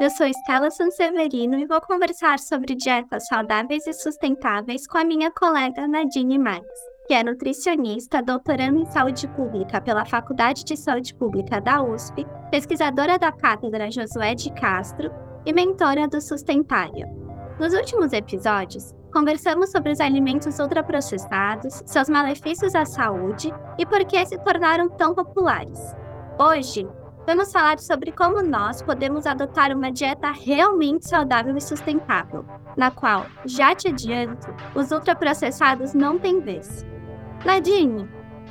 Eu sou Estela Sanseverino e vou conversar sobre dietas saudáveis e sustentáveis com a minha colega Nadine Marques, que é nutricionista, doutorando em saúde pública pela Faculdade de Saúde Pública da USP, pesquisadora da Cátedra Josué de Castro e mentora do Sustentário. Nos últimos episódios, conversamos sobre os alimentos ultraprocessados, seus malefícios à saúde e por que se tornaram tão populares. Hoje, vamos falar sobre como nós podemos adotar uma dieta realmente saudável e sustentável, na qual, já te adianto, os ultraprocessados não têm vez. Nadine,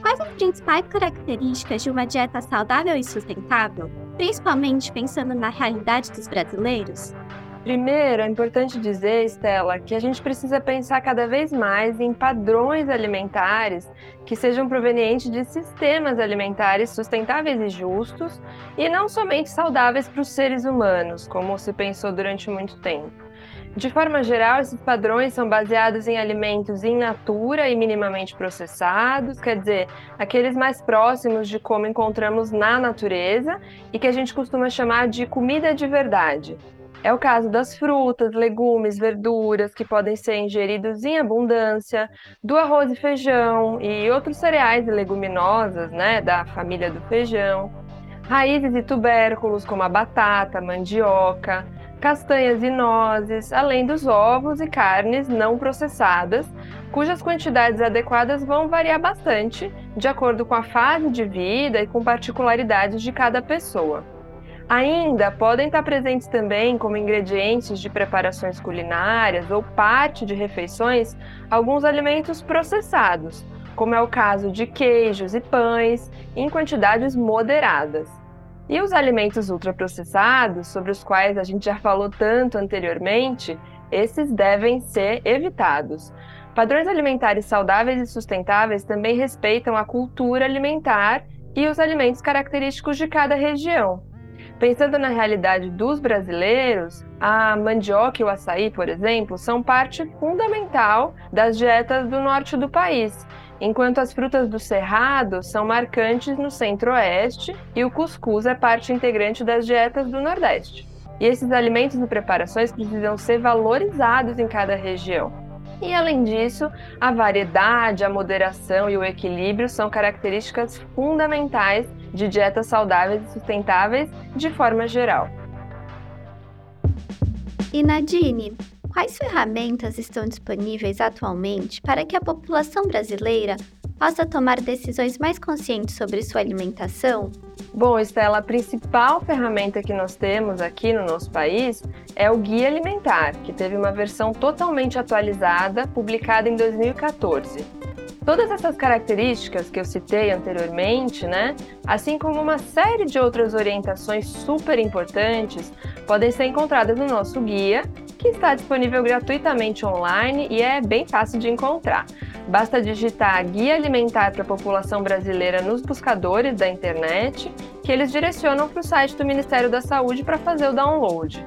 quais as principais características de uma dieta saudável e sustentável, principalmente pensando na realidade dos brasileiros? Primeiro, é importante dizer, Estela, que a gente precisa pensar cada vez mais em padrões alimentares que sejam provenientes de sistemas alimentares sustentáveis e justos e não somente saudáveis para os seres humanos, como se pensou durante muito tempo. De forma geral, esses padrões são baseados em alimentos in natura e minimamente processados, quer dizer, aqueles mais próximos de como encontramos na natureza e que a gente costuma chamar de comida de verdade. É o caso das frutas, legumes, verduras que podem ser ingeridos em abundância, do arroz e feijão e outros cereais e leguminosas, né, da família do feijão, raízes e tubérculos como a batata, mandioca, castanhas e nozes, além dos ovos e carnes não processadas, cujas quantidades adequadas vão variar bastante de acordo com a fase de vida e com particularidades de cada pessoa. Ainda podem estar presentes também como ingredientes de preparações culinárias ou parte de refeições alguns alimentos processados, como é o caso de queijos e pães, em quantidades moderadas. E os alimentos ultraprocessados, sobre os quais a gente já falou tanto anteriormente, esses devem ser evitados. Padrões alimentares saudáveis e sustentáveis também respeitam a cultura alimentar e os alimentos característicos de cada região. Pensando na realidade dos brasileiros, a mandioca e o açaí, por exemplo, são parte fundamental das dietas do norte do país, enquanto as frutas do cerrado são marcantes no centro-oeste e o cuscuz é parte integrante das dietas do nordeste. E esses alimentos e preparações precisam ser valorizados em cada região. E além disso, a variedade, a moderação e o equilíbrio são características fundamentais de dietas saudáveis e sustentáveis de forma geral. E Nadine, quais ferramentas estão disponíveis atualmente para que a população brasileira possa tomar decisões mais conscientes sobre sua alimentação? Bom, Estela, a principal ferramenta que nós temos aqui no nosso país é o Guia Alimentar, que teve uma versão totalmente atualizada, publicada em 2014. Todas essas características que eu citei anteriormente, né, assim como uma série de outras orientações super importantes, podem ser encontradas no nosso guia, que está disponível gratuitamente online e é bem fácil de encontrar. Basta digitar Guia Alimentar para a População Brasileira nos buscadores da internet, que eles direcionam para o site do Ministério da Saúde para fazer o download.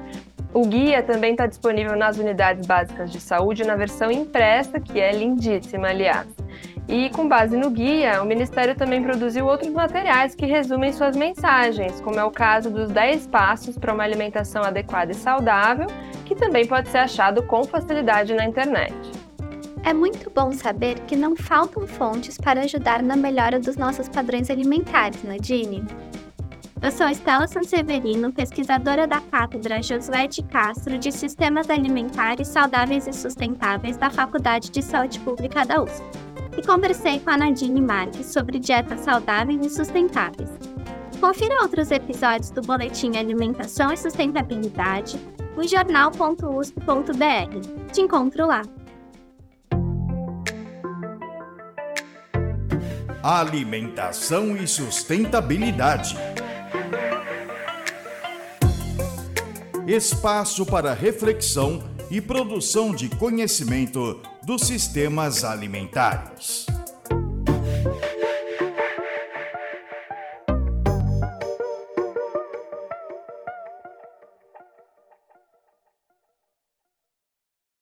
O guia também está disponível nas unidades básicas de saúde na versão impressa, que é lindíssima, aliás. E com base no guia, o Ministério também produziu outros materiais que resumem suas mensagens, como é o caso dos 10 passos para uma alimentação adequada e saudável, que também pode ser achado com facilidade na internet. É muito bom saber que não faltam fontes para ajudar na melhora dos nossos padrões alimentares, Nadine. Eu sou Estela Sanseverino, pesquisadora da Cátedra Josué de Castro de Sistemas Alimentares Saudáveis e Sustentáveis da Faculdade de Saúde Pública da USP e conversei com a Nadine Marques sobre dietas saudáveis e sustentáveis. Confira outros episódios do Boletim Alimentação e Sustentabilidade no jornal.usp.br. Te encontro lá. Alimentação e sustentabilidade. Espaço para reflexão e produção de conhecimento dos sistemas alimentares.